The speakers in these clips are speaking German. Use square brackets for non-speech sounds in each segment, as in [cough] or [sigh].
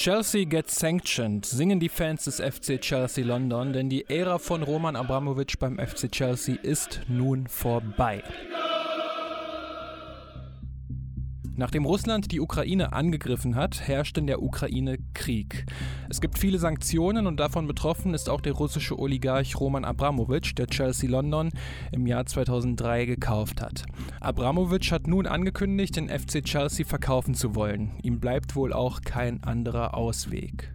Chelsea gets sanctioned, singen die Fans des FC Chelsea London, denn die Ära von Roman Abramovic beim FC Chelsea ist nun vorbei. Nachdem Russland die Ukraine angegriffen hat, herrscht in der Ukraine Krieg. Es gibt viele Sanktionen und davon betroffen ist auch der russische Oligarch Roman Abramowitsch, der Chelsea London im Jahr 2003 gekauft hat. Abramowitsch hat nun angekündigt, den FC Chelsea verkaufen zu wollen. Ihm bleibt wohl auch kein anderer Ausweg.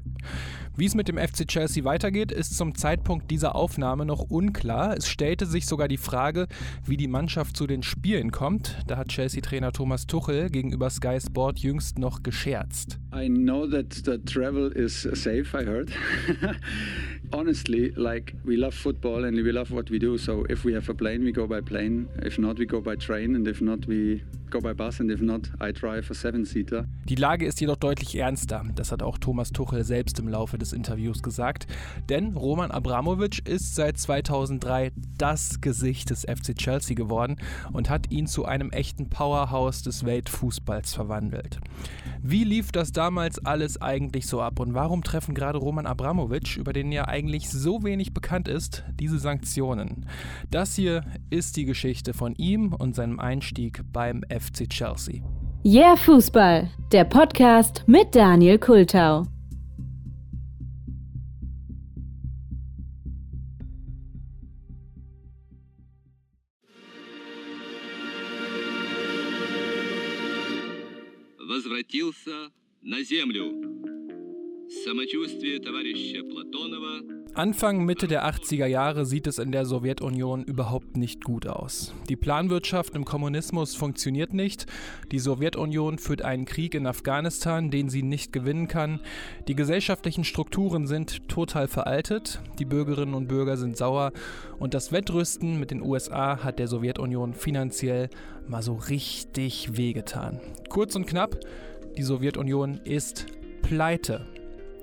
Wie es mit dem FC Chelsea weitergeht, ist zum Zeitpunkt dieser Aufnahme noch unklar. Es stellte sich sogar die Frage, wie die Mannschaft zu den Spielen kommt. Da hat Chelsea-Trainer Thomas Tuchel gegenüber Sky Sport jüngst noch gescherzt. I know that the travel is safe, I heard. [laughs] Honestly, like we love football and we love what we do. So if we have a plane, we go by plane. If not, we go by train. And if not, we go by bus. And if not, I drive a seven-seater. Die Lage ist jedoch deutlich ernster. Das hat auch Thomas Tuchel selbst im Laufe des Interviews gesagt. Denn Roman Abramovic ist seit 2003 das Gesicht des FC Chelsea geworden und hat ihn zu einem echten Powerhouse des Weltfußballs verwandelt. Wie lief das damals alles eigentlich so ab und warum treffen gerade Roman Abramovic, über den ja eigentlich so wenig bekannt ist, diese Sanktionen? Das hier ist die Geschichte von ihm und seinem Einstieg beim FC Chelsea. Yeah Fußball, der Podcast mit Daniel Kultau. Anfang Mitte der 80er Jahre sieht es in der Sowjetunion überhaupt nicht gut aus. Die Planwirtschaft im Kommunismus funktioniert nicht. Die Sowjetunion führt einen Krieg in Afghanistan, den sie nicht gewinnen kann. Die gesellschaftlichen Strukturen sind total veraltet. Die Bürgerinnen und Bürger sind sauer. Und das Wettrüsten mit den USA hat der Sowjetunion finanziell mal so richtig wehgetan. Kurz und knapp, die Sowjetunion ist pleite.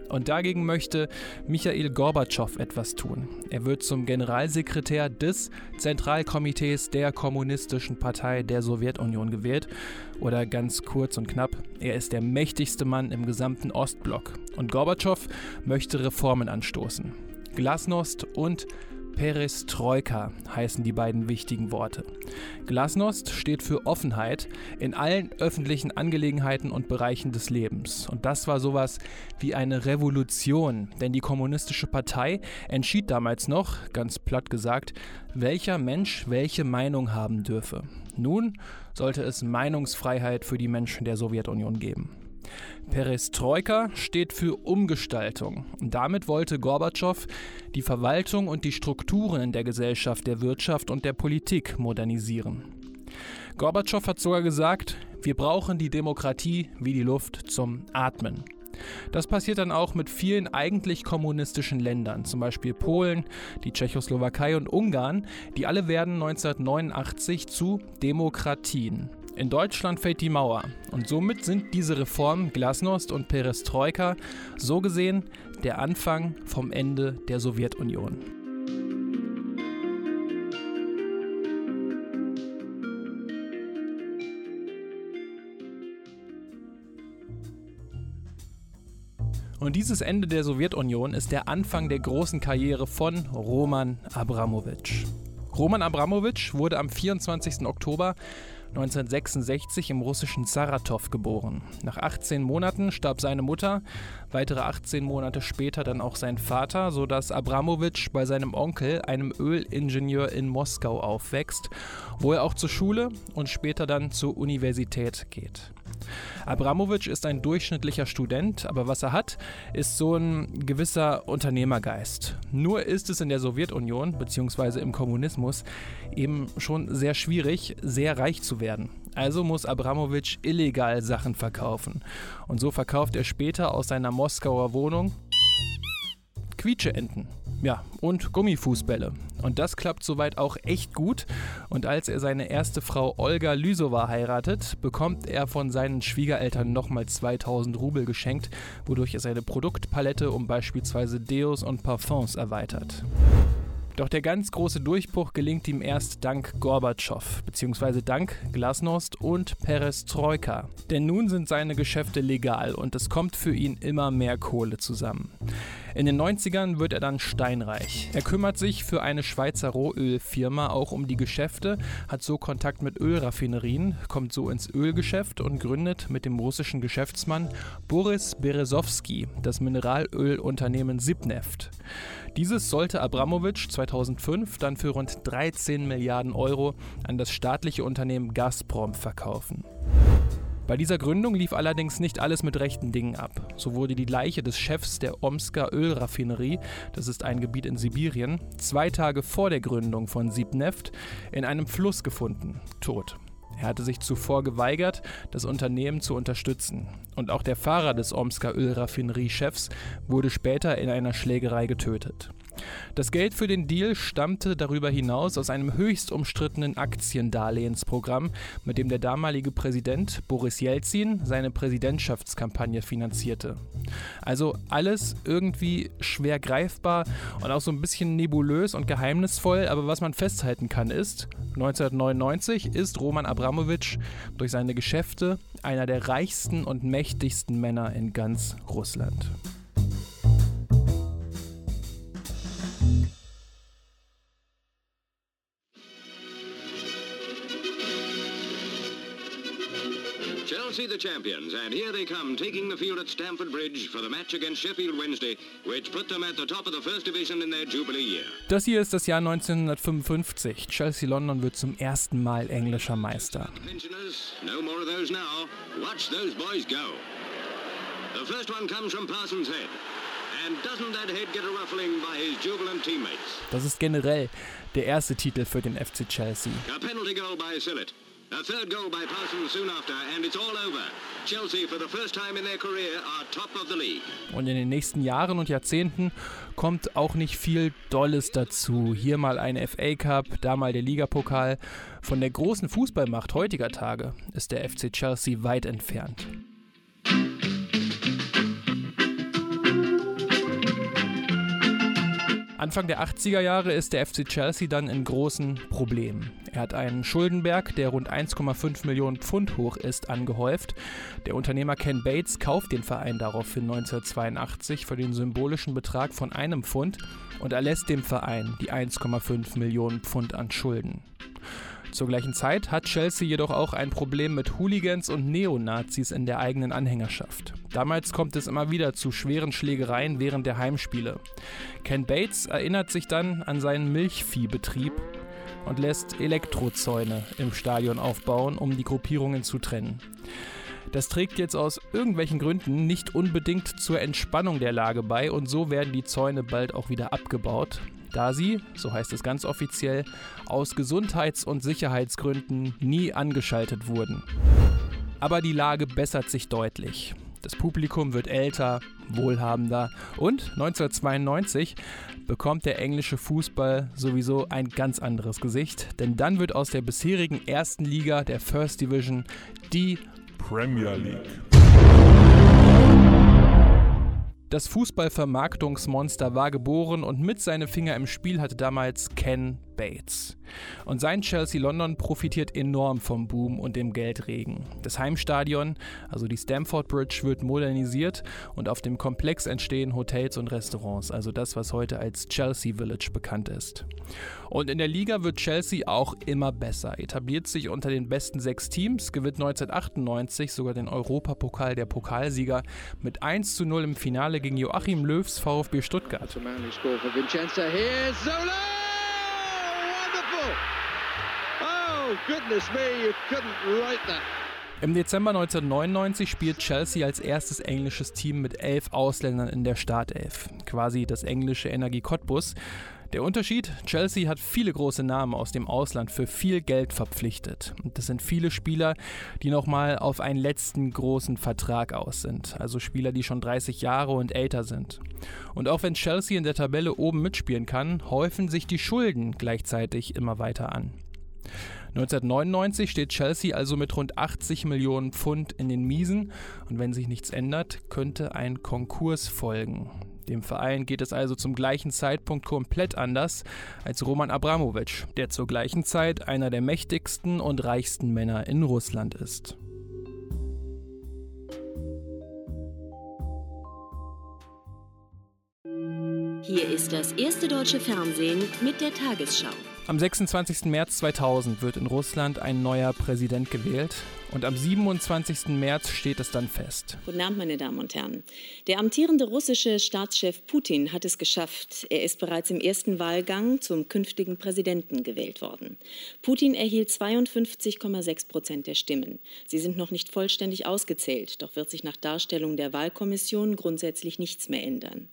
Und dagegen möchte Michael Gorbatschow etwas tun. Er wird zum Generalsekretär des Zentralkomitees der Kommunistischen Partei der Sowjetunion gewählt. Oder ganz kurz und knapp, er ist der mächtigste Mann im gesamten Ostblock. Und Gorbatschow möchte Reformen anstoßen. Glasnost und Perestroika heißen die beiden wichtigen Worte. Glasnost steht für Offenheit in allen öffentlichen Angelegenheiten und Bereichen des Lebens. Und das war sowas wie eine Revolution, denn die Kommunistische Partei entschied damals noch, ganz platt gesagt, welcher Mensch welche Meinung haben dürfe. Nun sollte es Meinungsfreiheit für die Menschen der Sowjetunion geben. Perestroika steht für Umgestaltung. Und damit wollte Gorbatschow die Verwaltung und die Strukturen in der Gesellschaft, der Wirtschaft und der Politik modernisieren. Gorbatschow hat sogar gesagt, wir brauchen die Demokratie wie die Luft zum Atmen. Das passiert dann auch mit vielen eigentlich kommunistischen Ländern, zum Beispiel Polen, die Tschechoslowakei und Ungarn, die alle werden 1989 zu Demokratien. In Deutschland fällt die Mauer und somit sind diese Reformen Glasnost und Perestroika so gesehen der Anfang vom Ende der Sowjetunion. Und dieses Ende der Sowjetunion ist der Anfang der großen Karriere von Roman Abramowitsch. Roman Abramowitsch wurde am 24. Oktober 1966 im russischen Saratow geboren. Nach 18 Monaten starb seine Mutter, weitere 18 Monate später dann auch sein Vater, sodass Abramowitsch bei seinem Onkel, einem Ölingenieur in Moskau, aufwächst, wo er auch zur Schule und später dann zur Universität geht. Abramowitsch ist ein durchschnittlicher Student, aber was er hat, ist so ein gewisser Unternehmergeist. Nur ist es in der Sowjetunion bzw. im Kommunismus eben schon sehr schwierig, sehr reich zu werden. Also muss Abramowitsch illegal Sachen verkaufen. Und so verkauft er später aus seiner Moskauer Wohnung Quietscheenten. Ja, und Gummifußbälle. Und das klappt soweit auch echt gut. Und als er seine erste Frau Olga Lysova heiratet, bekommt er von seinen Schwiegereltern nochmal 2000 Rubel geschenkt, wodurch er seine Produktpalette um beispielsweise Deos und Parfums erweitert. Doch der ganz große Durchbruch gelingt ihm erst dank Gorbatschow, beziehungsweise dank Glasnost und Perestroika. Denn nun sind seine Geschäfte legal und es kommt für ihn immer mehr Kohle zusammen. In den 90ern wird er dann steinreich. Er kümmert sich für eine Schweizer Rohölfirma auch um die Geschäfte, hat so Kontakt mit Ölraffinerien, kommt so ins Ölgeschäft und gründet mit dem russischen Geschäftsmann Boris Berezowski das Mineralölunternehmen Sibneft. Dieses sollte Abramowitsch 2005 dann für rund 13 Milliarden Euro an das staatliche Unternehmen Gazprom verkaufen. Bei dieser Gründung lief allerdings nicht alles mit rechten Dingen ab. So wurde die Leiche des Chefs der Omsker Ölraffinerie, das ist ein Gebiet in Sibirien, zwei Tage vor der Gründung von Sibneft in einem Fluss gefunden, tot. Er hatte sich zuvor geweigert, das Unternehmen zu unterstützen. Und auch der Fahrer des Omsker Ölraffineriechefs wurde später in einer Schlägerei getötet. Das Geld für den Deal stammte darüber hinaus aus einem höchst umstrittenen Aktiendarlehensprogramm, mit dem der damalige Präsident Boris Jelzin seine Präsidentschaftskampagne finanzierte. Also alles irgendwie schwer greifbar und auch so ein bisschen nebulös und geheimnisvoll, aber was man festhalten kann ist, 1999 ist Roman Abramowitsch durch seine Geschäfte einer der reichsten und mächtigsten Männer in ganz Russland. Chelsea the champions, and here they come, taking the field at Stamford Bridge for the match against Sheffield Wednesday, which put them at the top of the first division in their Jubilee year. Das hier ist das Jahr 1955. Chelsea London wird zum ersten Mal englischer Meister. No more of those now. Watch those boys go. The first one comes from Parsons Head. And doesn't that head get a ruffling by his jubilant teammates? Das ist generell der erste Titel für den FC Chelsea. A penalty goal by Sillett. A third goal by Parsons soon after, and it's all over. Chelsea, for the first time in their career, are top of the league. Und in den nächsten Jahren und Jahrzehnten kommt auch nicht viel Dolles dazu. Hier mal ein FA Cup, da mal der Ligapokal. Von der großen Fußballmacht heutiger Tage ist der FC Chelsea weit entfernt. Anfang der 80er Jahre ist der FC Chelsea dann in großen Problemen. Er hat einen Schuldenberg, der rund 1,5 Millionen Pfund hoch ist, angehäuft. Der Unternehmer Ken Bates kauft den Verein daraufhin 1982 für den symbolischen Betrag von einem Pfund und erlässt dem Verein die 1,5 Millionen Pfund an Schulden. Zur gleichen Zeit hat Chelsea jedoch auch ein Problem mit Hooligans und Neonazis in der eigenen Anhängerschaft. Damals kommt es immer wieder zu schweren Schlägereien während der Heimspiele. Ken Bates erinnert sich dann an seinen Milchviehbetrieb und lässt Elektrozäune im Stadion aufbauen, um die Gruppierungen zu trennen. Das trägt jetzt aus irgendwelchen Gründen nicht unbedingt zur Entspannung der Lage bei und so werden die Zäune bald auch wieder abgebaut da sie, so heißt es ganz offiziell, aus Gesundheits- und Sicherheitsgründen nie angeschaltet wurden. Aber die Lage bessert sich deutlich. Das Publikum wird älter, wohlhabender und 1992 bekommt der englische Fußball sowieso ein ganz anderes Gesicht, denn dann wird aus der bisherigen ersten Liga der First Division die Premier League. Das Fußballvermarktungsmonster war geboren und mit seine Finger im Spiel hatte damals Ken Bates. Und sein Chelsea London profitiert enorm vom Boom und dem Geldregen. Das Heimstadion, also die Stamford Bridge, wird modernisiert und auf dem Komplex entstehen Hotels und Restaurants, also das, was heute als Chelsea Village bekannt ist. Und in der Liga wird Chelsea auch immer besser, etabliert sich unter den besten sechs Teams, gewinnt 1998 sogar den Europapokal der Pokalsieger mit 1 zu 0 im Finale gegen Joachim Löws VfB Stuttgart. Oh, goodness me, you couldn't write that. Im Dezember 1999 spielt Chelsea als erstes englisches Team mit elf Ausländern in der Startelf. Quasi das englische Energie Cottbus. Der Unterschied, Chelsea hat viele große Namen aus dem Ausland für viel Geld verpflichtet. Und das sind viele Spieler, die nochmal auf einen letzten großen Vertrag aus sind. Also Spieler, die schon 30 Jahre und älter sind. Und auch wenn Chelsea in der Tabelle oben mitspielen kann, häufen sich die Schulden gleichzeitig immer weiter an. 1999 steht Chelsea also mit rund 80 Millionen Pfund in den Miesen und wenn sich nichts ändert, könnte ein Konkurs folgen. Dem Verein geht es also zum gleichen Zeitpunkt komplett anders als Roman Abramowitsch, der zur gleichen Zeit einer der mächtigsten und reichsten Männer in Russland ist. Hier ist das erste deutsche Fernsehen mit der Tagesschau. Am 26. März 2000 wird in Russland ein neuer Präsident gewählt und am 27. März steht es dann fest. Guten Abend, meine Damen und Herren. Der amtierende russische Staatschef Putin hat es geschafft. Er ist bereits im ersten Wahlgang zum künftigen Präsidenten gewählt worden. Putin erhielt 52,6 Prozent der Stimmen. Sie sind noch nicht vollständig ausgezählt, doch wird sich nach Darstellung der Wahlkommission grundsätzlich nichts mehr ändern.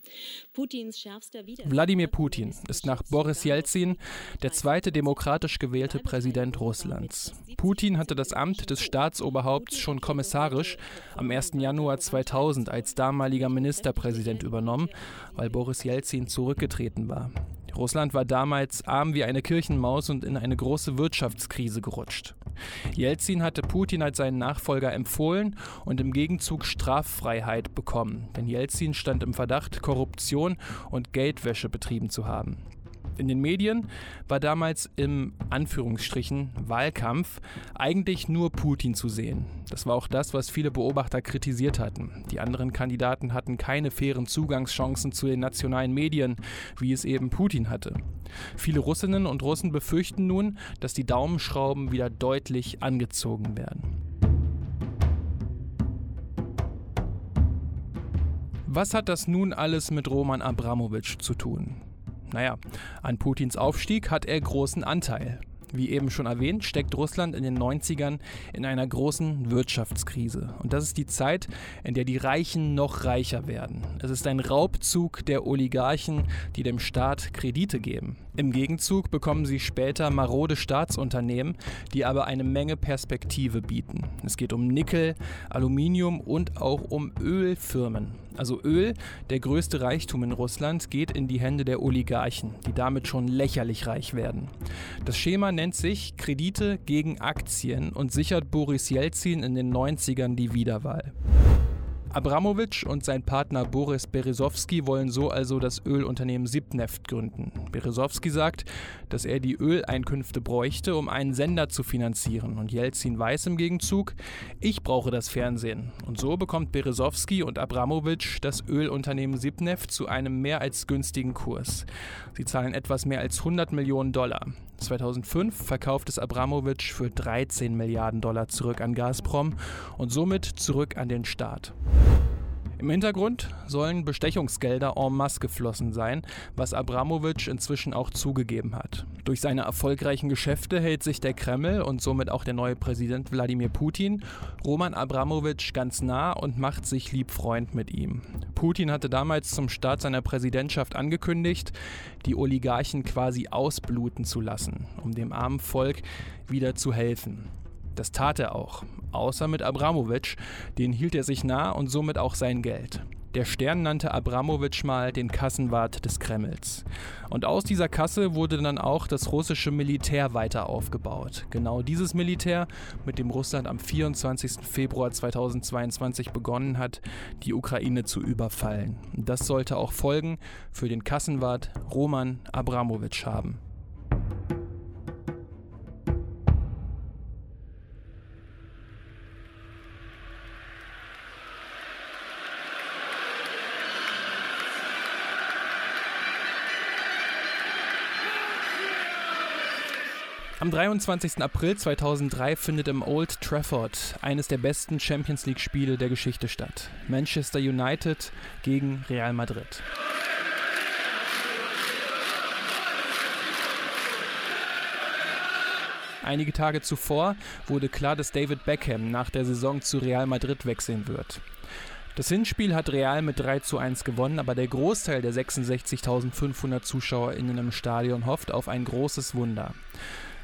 Putins schärfster Widerstand Wladimir Putin ist nach Boris Jelzin der zweite demokratisch gewählte Präsident Russlands. Putin hatte das Amt des Staats Staatsoberhaupts schon kommissarisch am 1. Januar 2000 als damaliger Ministerpräsident übernommen, weil Boris Jelzin zurückgetreten war. Russland war damals arm wie eine Kirchenmaus und in eine große Wirtschaftskrise gerutscht. Jelzin hatte Putin als seinen Nachfolger empfohlen und im Gegenzug Straffreiheit bekommen, denn Jelzin stand im Verdacht, Korruption und Geldwäsche betrieben zu haben. In den Medien war damals im Anführungsstrichen Wahlkampf eigentlich nur Putin zu sehen. Das war auch das, was viele Beobachter kritisiert hatten. Die anderen Kandidaten hatten keine fairen Zugangschancen zu den nationalen Medien, wie es eben Putin hatte. Viele Russinnen und Russen befürchten nun, dass die Daumenschrauben wieder deutlich angezogen werden. Was hat das nun alles mit Roman Abramowitsch zu tun? Naja, an Putins Aufstieg hat er großen Anteil. Wie eben schon erwähnt, steckt Russland in den 90ern in einer großen Wirtschaftskrise. Und das ist die Zeit, in der die Reichen noch reicher werden. Es ist ein Raubzug der Oligarchen, die dem Staat Kredite geben. Im Gegenzug bekommen sie später marode Staatsunternehmen, die aber eine Menge Perspektive bieten. Es geht um Nickel, Aluminium und auch um Ölfirmen. Also Öl, der größte Reichtum in Russland, geht in die Hände der Oligarchen, die damit schon lächerlich reich werden. Das Schema nennt sich Kredite gegen Aktien und sichert Boris Jelzin in den 90ern die Wiederwahl. Abramowitsch und sein Partner Boris Berezowski wollen so also das Ölunternehmen Sibneft gründen. Berezowski sagt, dass er die Öleinkünfte bräuchte, um einen Sender zu finanzieren. Und Jelzin weiß im Gegenzug, ich brauche das Fernsehen. Und so bekommt Berezowski und Abramowitsch das Ölunternehmen Sibneft zu einem mehr als günstigen Kurs. Sie zahlen etwas mehr als 100 Millionen Dollar. 2005 verkauft es Abramowitsch für 13 Milliarden Dollar zurück an Gazprom und somit zurück an den Staat. Im Hintergrund sollen Bestechungsgelder en masse geflossen sein, was Abramowitsch inzwischen auch zugegeben hat. Durch seine erfolgreichen Geschäfte hält sich der Kreml und somit auch der neue Präsident Wladimir Putin Roman Abramowitsch ganz nah und macht sich lieb Freund mit ihm. Putin hatte damals zum Start seiner Präsidentschaft angekündigt, die Oligarchen quasi ausbluten zu lassen, um dem armen Volk wieder zu helfen. Das tat er auch, außer mit Abramowitsch, den hielt er sich nah und somit auch sein Geld. Der Stern nannte Abramowitsch mal den Kassenwart des Kremls. Und aus dieser Kasse wurde dann auch das russische Militär weiter aufgebaut. Genau dieses Militär, mit dem Russland am 24. Februar 2022 begonnen hat, die Ukraine zu überfallen. Das sollte auch Folgen für den Kassenwart Roman Abramowitsch haben. Am 23. April 2003 findet im Old Trafford eines der besten Champions League-Spiele der Geschichte statt. Manchester United gegen Real Madrid. Einige Tage zuvor wurde klar, dass David Beckham nach der Saison zu Real Madrid wechseln wird. Das Hinspiel hat Real mit 3 zu 1 gewonnen, aber der Großteil der 66.500 ZuschauerInnen im Stadion hofft auf ein großes Wunder.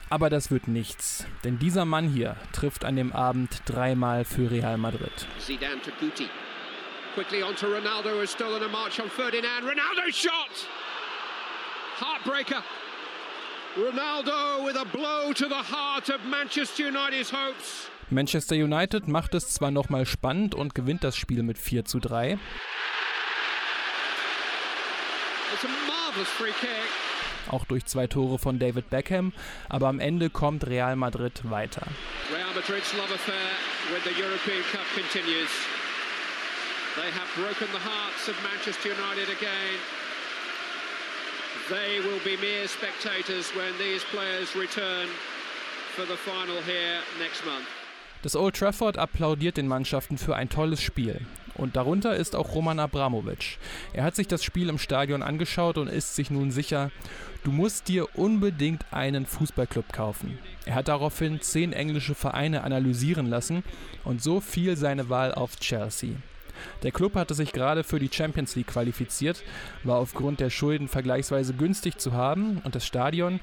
Aber das wird nichts, denn dieser Mann hier trifft an dem Abend dreimal für Real Madrid. Zidane to Guti. Quickly on to Ronaldo, who has stolen a march on Ferdinand. Ronaldo shot! Heartbreaker. Ronaldo with a blow to the heart of Manchester United's hopes. Manchester United macht es zwar nochmal spannend und gewinnt das Spiel mit 4 zu 3. Auch durch zwei Tore von David Beckham, aber am Ende kommt Real Madrid weiter. Real Madrid's love affair with the European Cup continues. They have broken the hearts of Manchester United again. They will be mere spectators when these players return for the final here next month. Das Old Trafford applaudiert den Mannschaften für ein tolles Spiel. Und darunter ist auch Roman Abramovic. Er hat sich das Spiel im Stadion angeschaut und ist sich nun sicher, du musst dir unbedingt einen Fußballclub kaufen. Er hat daraufhin zehn englische Vereine analysieren lassen und so fiel seine Wahl auf Chelsea. Der Club hatte sich gerade für die Champions League qualifiziert, war aufgrund der Schulden vergleichsweise günstig zu haben und das Stadion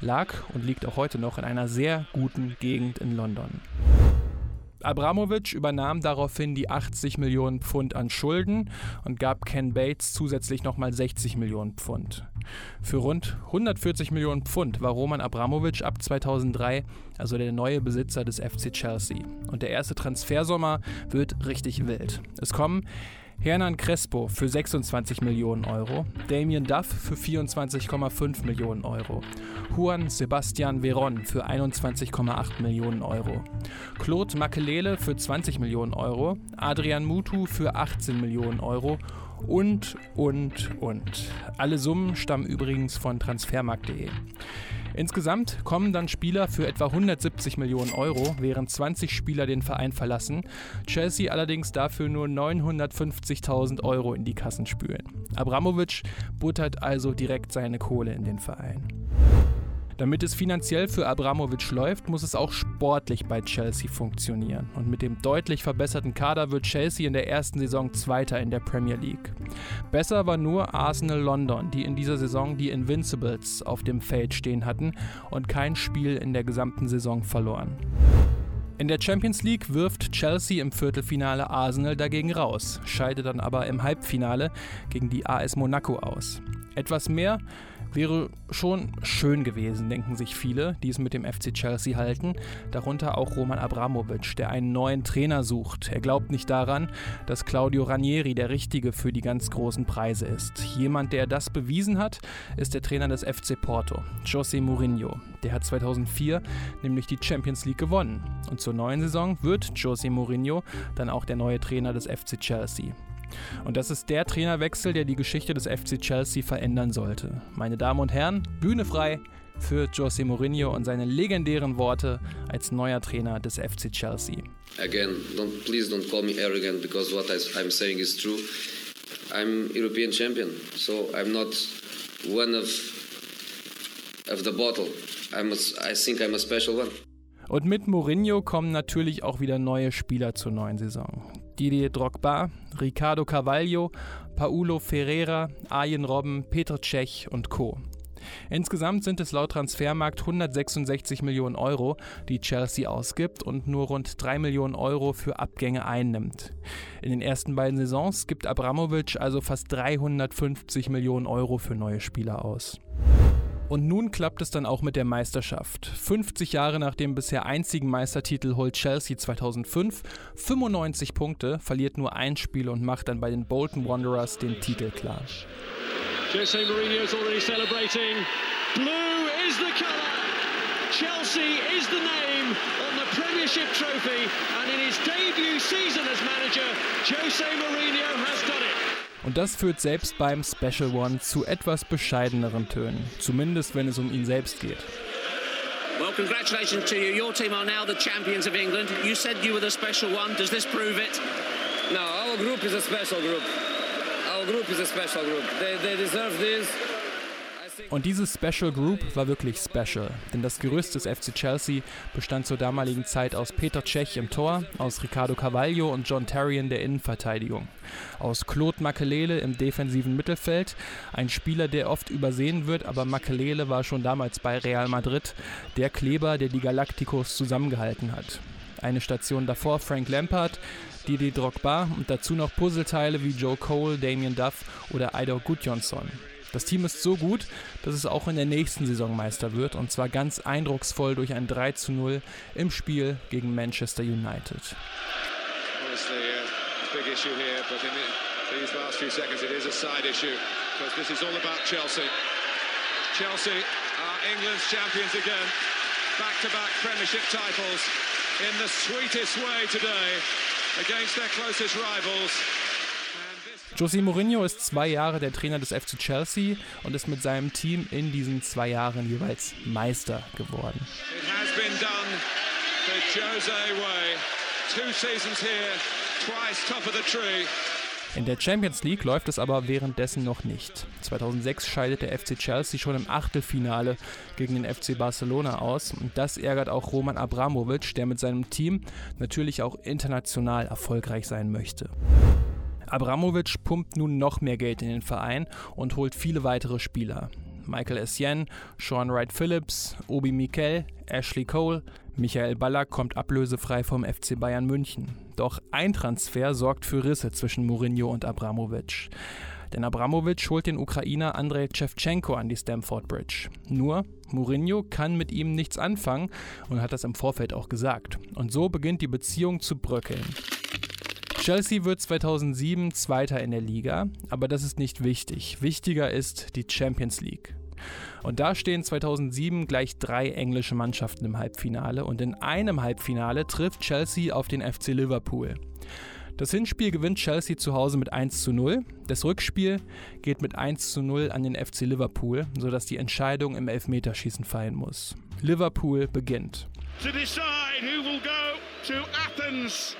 lag und liegt auch heute noch in einer sehr guten Gegend in London. Abramovic übernahm daraufhin die 80 Millionen Pfund an Schulden und gab Ken Bates zusätzlich nochmal 60 Millionen Pfund. Für rund 140 Millionen Pfund war Roman Abramovic ab 2003 also der neue Besitzer des FC Chelsea. Und der erste Transfersommer wird richtig wild. Es kommen Hernan Crespo für 26 Millionen Euro, Damien Duff für 24,5 Millionen Euro, Juan Sebastian Veron für 21,8 Millionen Euro, Claude Makelele für 20 Millionen Euro, Adrian Mutu für 18 Millionen Euro und, und, und. Alle Summen stammen übrigens von transfermarkt.de. Insgesamt kommen dann Spieler für etwa 170 Millionen Euro, während 20 Spieler den Verein verlassen, Chelsea allerdings dafür nur 950.000 Euro in die Kassen spülen. Abramovic buttert also direkt seine Kohle in den Verein. Damit es finanziell für Abramovic läuft, muss es auch sportlich bei Chelsea funktionieren. Und mit dem deutlich verbesserten Kader wird Chelsea in der ersten Saison Zweiter in der Premier League. Besser war nur Arsenal London, die in dieser Saison die Invincibles auf dem Feld stehen hatten und kein Spiel in der gesamten Saison verloren. In der Champions League wirft Chelsea im Viertelfinale Arsenal dagegen raus, scheidet dann aber im Halbfinale gegen die AS Monaco aus. Etwas mehr Wäre schon schön gewesen, denken sich viele, die es mit dem FC Chelsea halten, darunter auch Roman Abramovic, der einen neuen Trainer sucht. Er glaubt nicht daran, dass Claudio Ranieri der Richtige für die ganz großen Preise ist. Jemand, der das bewiesen hat, ist der Trainer des FC Porto, José Mourinho. Der hat 2004 nämlich die Champions League gewonnen. Und zur neuen Saison wird José Mourinho dann auch der neue Trainer des FC Chelsea. Und das ist der Trainerwechsel, der die Geschichte des FC Chelsea verändern sollte. Meine Damen und Herren, Bühne frei für José Mourinho und seine legendären Worte als neuer Trainer des FC Chelsea. Again, don't, please don't call me arrogant because what I'm saying is true. I'm European champion, so I'm not one of of the bottle. I'm a, I think I'm a special one. Und mit Mourinho kommen natürlich auch wieder neue Spieler zur neuen Saison. Didier Drogba, Ricardo Carvalho, Paulo Ferreira, Arjen Robben, Petr Cech und Co. Insgesamt sind es laut Transfermarkt 166 Millionen Euro, die Chelsea ausgibt und nur rund 3 Millionen Euro für Abgänge einnimmt. In den ersten beiden Saisons gibt Abramovic also fast 350 Millionen Euro für neue Spieler aus. Und nun klappt es dann auch mit der Meisterschaft. 50 Jahre nach dem bisher einzigen Meistertitel holt Chelsea 2005 95 Punkte, verliert nur ein Spiel und macht dann bei den Bolton Wanderers den Titel klar. Jose Mourinho is already celebrating. Blue is the color. Chelsea is the name on the Premiership trophy and in his debut season as manager, Jose Mourinho has done it. Und das führt selbst beim Special One zu etwas bescheideneren Tönen, zumindest wenn es um ihn selbst geht. Well, congratulations to you. Your team are now the champions of England. You said you were the special one. Does this prove it? No, our group is a special group. Our group is a special group. They, they deserve this. Und diese Special Group war wirklich special, denn das Gerüst des FC Chelsea bestand zur damaligen Zeit aus Peter Cech im Tor, aus Ricardo Carvalho und John Terry in der Innenverteidigung, aus Claude Makelele im defensiven Mittelfeld, ein Spieler, der oft übersehen wird, aber Makelele war schon damals bei Real Madrid der Kleber, der die Galacticos zusammengehalten hat. Eine Station davor Frank Lampard, Didier Drogba und dazu noch Puzzleteile wie Joe Cole, Damien Duff oder Idor Gudjonsson. Das Team ist so gut, dass es auch in der nächsten Saison Meister wird und zwar ganz eindrucksvoll durch ein 3 zu 0 im Spiel gegen Manchester United. Uh, these last few seconds. It is a side issue because this is all about Chelsea. Chelsea are England's champions again. Back-to-back Premiership titles in the sweetest way today against their closest rivals. José Mourinho ist zwei Jahre der Trainer des FC Chelsea und ist mit seinem Team in diesen zwei Jahren jeweils Meister geworden. In der Champions League läuft es aber währenddessen noch nicht. 2006 scheidet der FC Chelsea schon im Achtelfinale gegen den FC Barcelona aus und das ärgert auch Roman Abramovic, der mit seinem Team natürlich auch international erfolgreich sein möchte. Abramovic pumpt nun noch mehr Geld in den Verein und holt viele weitere Spieler. Michael Essien, Sean Wright Phillips, Obi Mikel, Ashley Cole, Michael Ballack kommt ablösefrei vom FC Bayern München. Doch ein Transfer sorgt für Risse zwischen Mourinho und Abramovic. Denn Abramovic holt den Ukrainer Andrei Shevchenko an die Stamford Bridge. Nur, Mourinho kann mit ihm nichts anfangen und hat das im Vorfeld auch gesagt. Und so beginnt die Beziehung zu bröckeln. Chelsea wird 2007 Zweiter in der Liga, aber das ist nicht wichtig. Wichtiger ist die Champions League. Und da stehen 2007 gleich drei englische Mannschaften im Halbfinale und in einem Halbfinale trifft Chelsea auf den FC Liverpool. Das Hinspiel gewinnt Chelsea zu Hause mit 1 zu 0. Das Rückspiel geht mit 1 zu 0 an den FC Liverpool, sodass die Entscheidung im Elfmeterschießen fallen muss. Liverpool beginnt. To decide who will go to Athens.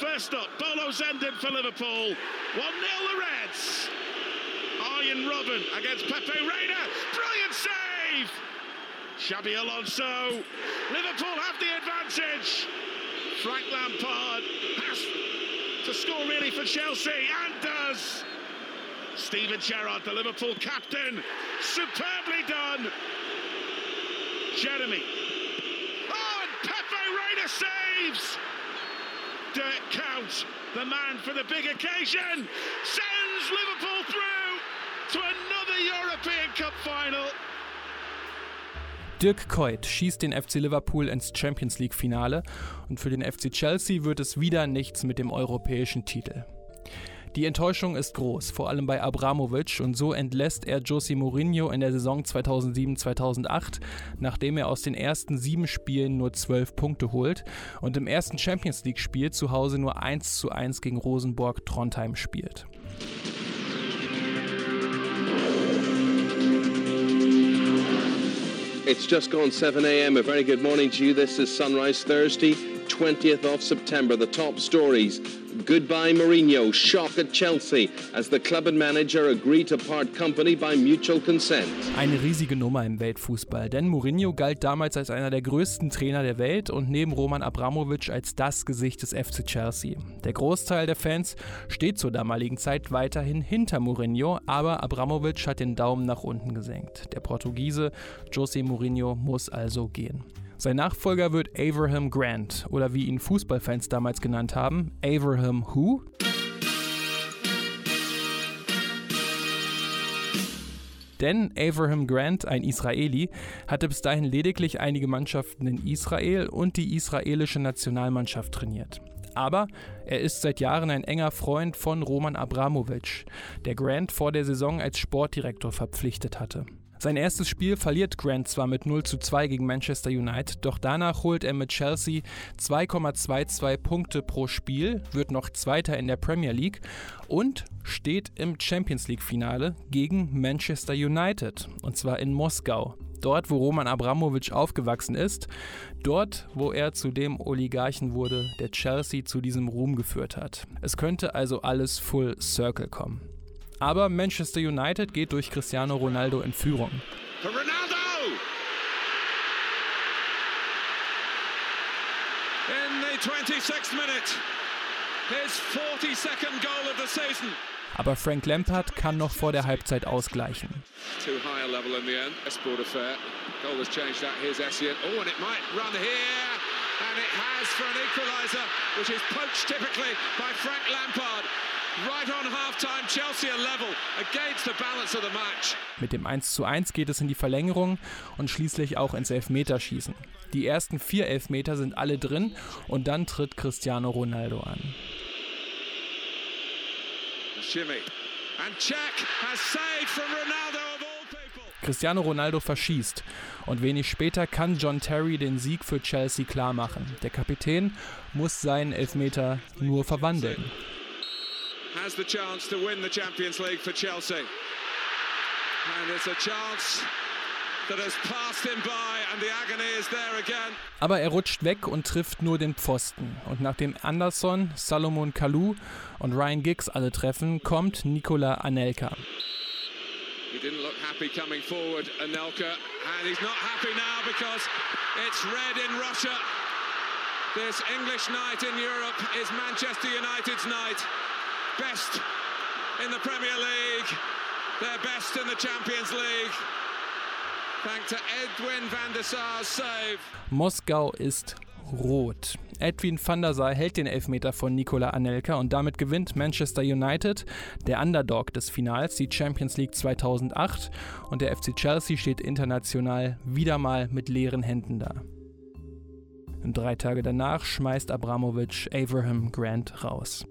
First up, Bolo Zenden for Liverpool. 1 0 the Reds. Arjen Robben against Pepe Reina. Brilliant save! Xabi Alonso. Liverpool have the advantage. Frank Lampard has to score really for Chelsea and does. Steven Gerrard, the Liverpool captain. Superbly done. Jeremy. Oh, and Pepe Reina saves. Dirk Count, the man for the big occasion, sends Liverpool through to another European Cup final. Dirk Kuyt schießt den FC Liverpool ins Champions League Finale und für den FC Chelsea wird es wieder nichts mit dem europäischen Titel. Die Enttäuschung ist groß, vor allem bei Abramovic und so entlässt er Jose Mourinho in der Saison 2007-2008, nachdem er aus den ersten sieben Spielen nur zwölf Punkte holt und im ersten Champions League Spiel zu Hause nur 1 zu 1 gegen Rosenborg Trondheim spielt. It's just gone 7 a.m. A very good morning to you. This is Sunrise Thursday, 20th of September. The top stories. Goodbye Mourinho, shock at Chelsea as the club and manager agree to part company by mutual consent. Eine riesige Nummer im Weltfußball, denn Mourinho galt damals als einer der größten Trainer der Welt und neben Roman Abramovic als das Gesicht des FC Chelsea. Der Großteil der Fans steht zur damaligen Zeit weiterhin hinter Mourinho, aber Abramovic hat den Daumen nach unten gesenkt. Der Portugiese José Mourinho muss also gehen. Sein Nachfolger wird Abraham Grant oder wie ihn Fußballfans damals genannt haben, Abraham Who? Denn Abraham Grant, ein Israeli, hatte bis dahin lediglich einige Mannschaften in Israel und die israelische Nationalmannschaft trainiert. Aber er ist seit Jahren ein enger Freund von Roman Abramovic, der Grant vor der Saison als Sportdirektor verpflichtet hatte. Sein erstes Spiel verliert Grant zwar mit 0 zu 2 gegen Manchester United, doch danach holt er mit Chelsea 2,22 Punkte pro Spiel, wird noch Zweiter in der Premier League und steht im Champions League-Finale gegen Manchester United, und zwar in Moskau. Dort, wo Roman Abramovic aufgewachsen ist, dort, wo er zu dem Oligarchen wurde, der Chelsea zu diesem Ruhm geführt hat. Es könnte also alles full circle kommen. Aber Manchester United geht durch Cristiano Ronaldo in Führung. For Ronaldo! In the 26th minute, his 42nd goal of the season. Aber Frank Lampard kann noch vor der Halbzeit ausgleichen. Oh. And it has for an equaliser, which is poached typically by Frank Lampard. Right on halftime, Chelsea level against the balance of the match. Mit dem 1 zu 1 geht es in die Verlängerung und schließlich auch ins Elfmeterschießen. Die ersten vier Elfmeter sind alle drin und dann tritt Cristiano Ronaldo an. shimmy. And Czech has saved from Ronaldo of all people. Cristiano Ronaldo verschießt und wenig später kann John Terry den Sieg für Chelsea klarmachen. Der Kapitän muss seinen Elfmeter nur verwandeln. Has the chance to win the Champions League for Chelsea. And it's a chance that has passed him by and the agony is there again. Aber er rutscht weg und trifft nur den Pfosten. Und nachdem Anderson, Salomon Kalou und Ryan Giggs alle treffen, kommt Nikola Anelka. He didn't look happy coming forward, Anelka, and he's not happy now because it's red in Russia. This English night in Europe is Manchester United's night. Best in the Premier League, their best in the Champions League. Thanks to Edwin van der Sar's save. Moskau ist rot. Edwin van der Sar hält den Elfmeter von Nikola Anelka und damit gewinnt Manchester United, der Underdog des Finals, die Champions League 2008 und der FC Chelsea steht international wieder mal mit leeren Händen da. Drei Tage danach schmeißt Abramovic Abraham Grant raus.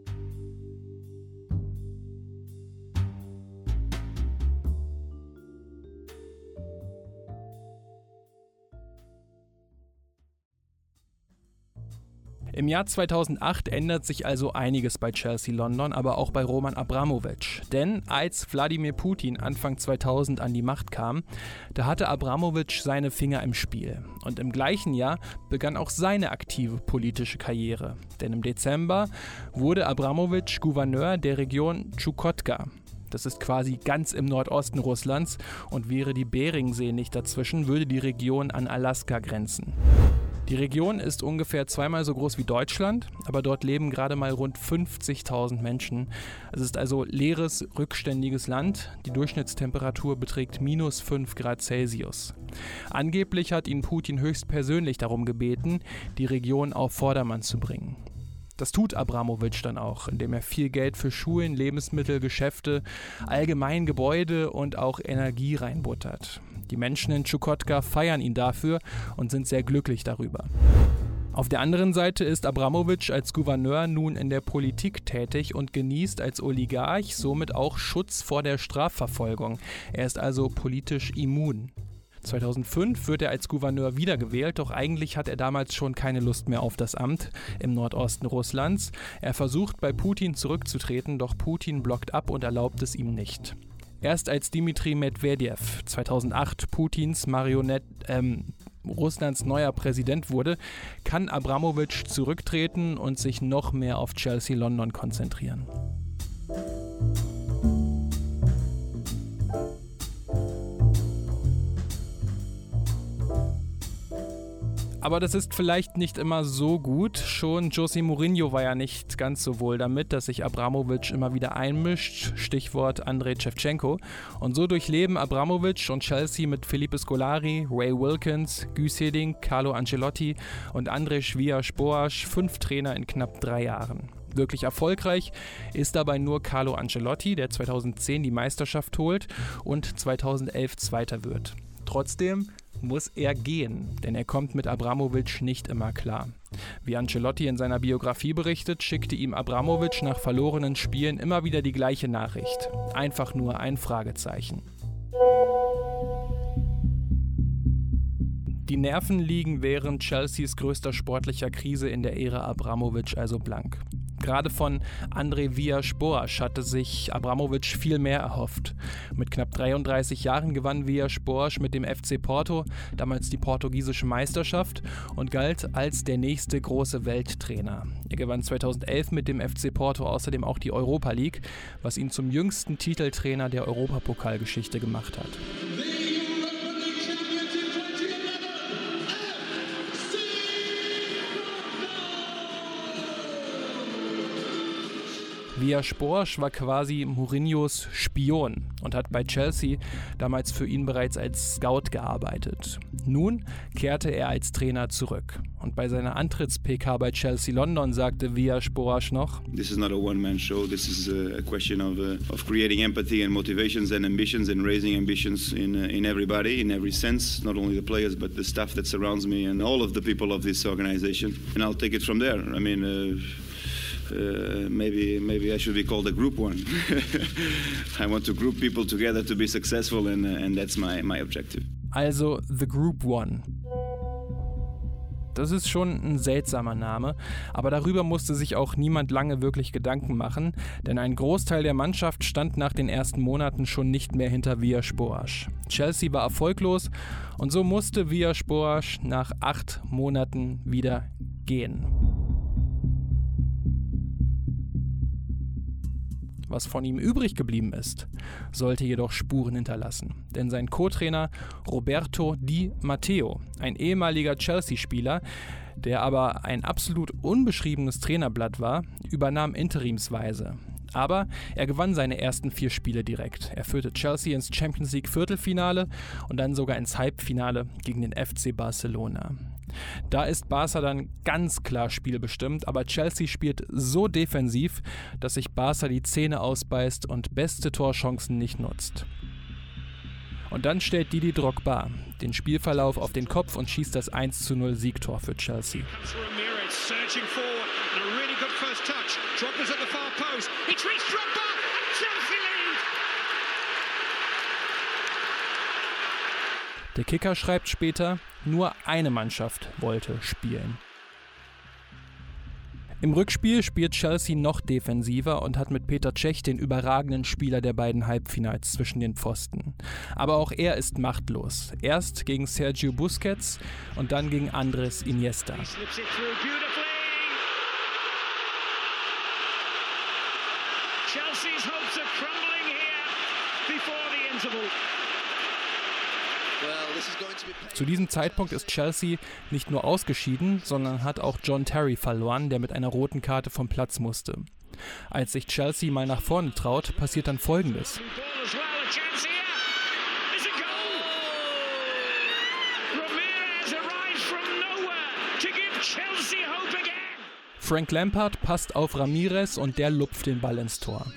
Im Jahr 2008 ändert sich also einiges bei Chelsea London, aber auch bei Roman Abramovic. Denn als Wladimir Putin Anfang 2000 an die Macht kam, da hatte Abramovic seine Finger im Spiel. Und im gleichen Jahr begann auch seine aktive politische Karriere. Denn im Dezember wurde Abramovic Gouverneur der Region Chukotka. Das ist quasi ganz im Nordosten Russlands und wäre die Beringsee nicht dazwischen, würde die Region an Alaska grenzen. Die Region ist ungefähr zweimal so groß wie Deutschland, aber dort leben gerade mal rund 50.000 Menschen. Es ist also leeres, rückständiges Land. Die Durchschnittstemperatur beträgt minus 5 Grad Celsius. Angeblich hat ihn Putin höchstpersönlich darum gebeten, die Region auf Vordermann zu bringen. Das tut Abramowitsch dann auch, indem er viel Geld für Schulen, Lebensmittel, Geschäfte, allgemein Gebäude und auch Energie reinbuttert. Die Menschen in Chukotka feiern ihn dafür und sind sehr glücklich darüber. Auf der anderen Seite ist Abramowitsch als Gouverneur nun in der Politik tätig und genießt als Oligarch somit auch Schutz vor der Strafverfolgung. Er ist also politisch immun. 2005 wird er als Gouverneur wiedergewählt, doch eigentlich hat er damals schon keine Lust mehr auf das Amt im Nordosten Russlands. Er versucht bei Putin zurückzutreten, doch Putin blockt ab und erlaubt es ihm nicht. Erst als Dmitri Medvedev 2008 Putins Marionette, ähm, Russlands neuer Präsident wurde, kann Abramowitsch zurücktreten und sich noch mehr auf Chelsea London konzentrieren. Aber das ist vielleicht nicht immer so gut. Schon Jose Mourinho war ja nicht ganz so wohl damit, dass sich Abramovic immer wieder einmischt. Stichwort Andrei Shevchenko. Und so durchleben Abramovic und Chelsea mit Felipe Scolari, Ray Wilkins, Guy Seding, Carlo Ancelotti und Andrej Villas-Boas fünf Trainer in knapp drei Jahren. Wirklich erfolgreich ist dabei nur Carlo Ancelotti, der 2010 die Meisterschaft holt und 2011 Zweiter wird. Trotzdem muss er gehen, denn er kommt mit Abramovic nicht immer klar. Wie Ancelotti in seiner Biografie berichtet, schickte ihm Abramovic nach verlorenen Spielen immer wieder die gleiche Nachricht. Einfach nur ein Fragezeichen. Die Nerven liegen während Chelseas größter sportlicher Krise in der Ära Abramovic also blank. Gerade von André Villas-Boas hatte sich Abramovic viel mehr erhofft. Mit knapp 33 Jahren gewann Villas-Boas mit dem FC Porto damals die portugiesische Meisterschaft und galt als der nächste große Welttrainer. Er gewann 2011 mit dem FC Porto außerdem auch die Europa League, was ihn zum jüngsten Titeltrainer der Europapokalgeschichte gemacht hat. Via Sporsch war quasi Mourinhos Spion und hat bei Chelsea damals für ihn bereits als Scout gearbeitet. Nun kehrte er als Trainer zurück. Und bei seiner Antritts-PK bei Chelsea London sagte Via Sporsch noch: This is not a one-man show. This is a question of, uh, of creating empathy and motivations and ambitions and raising ambitions in, uh, in everybody, in every sense, not only the players but the staff that surrounds me and all of the people of this organization. And I'll take it from there. I mean. Uh, uh, maybe maybe I should be called a group one. [laughs] I want to group people together to be successful, and uh, and that's my my objective. Also The Group One. Das ist schon ein seltsamer Name, aber darüber musste sich auch niemand lange wirklich Gedanken machen, denn ein Großteil der Mannschaft stand nach den ersten Monaten schon nicht mehr hinter Villas Boas. Chelsea war erfolglos und so musste Villas Boas nach acht Monaten wieder gehen. Was von ihm übrig geblieben ist, sollte jedoch Spuren hinterlassen. Denn sein Co-Trainer Roberto Di Matteo, ein ehemaliger Chelsea-Spieler, der aber ein absolut unbeschriebenes Trainerblatt war, übernahm interimsweise. Aber er gewann seine ersten vier Spiele direkt. Er führte Chelsea ins Champions League Viertelfinale und dann sogar ins Halbfinale gegen den FC Barcelona. Da ist Barca dann ganz klar spielbestimmt, aber Chelsea spielt so defensiv, dass sich Barca die Zähne ausbeißt und beste Torchancen nicht nutzt. Und dann stellt Didi Drogba den Spielverlauf auf den Kopf und schießt das 1 zu 0 Siegtor für Chelsea. Der Kicker schreibt später, nur eine Mannschaft wollte spielen. Im Rückspiel spielt Chelsea noch defensiver und hat mit Peter Cech den überragenden Spieler der beiden Halbfinals zwischen den Pfosten. Aber auch er ist machtlos. Erst gegen Sergio Busquets und dann gegen Andres Iniesta. Chelsea's hopes are crumbling here before the interval. Zu diesem Zeitpunkt ist Chelsea nicht nur ausgeschieden, sondern hat auch John Terry verloren, der mit einer roten Karte vom Platz musste. Als sich Chelsea mal nach vorne traut, passiert dann Folgendes. Frank Lampard passt auf Ramirez und der lupft den Ball ins Tor.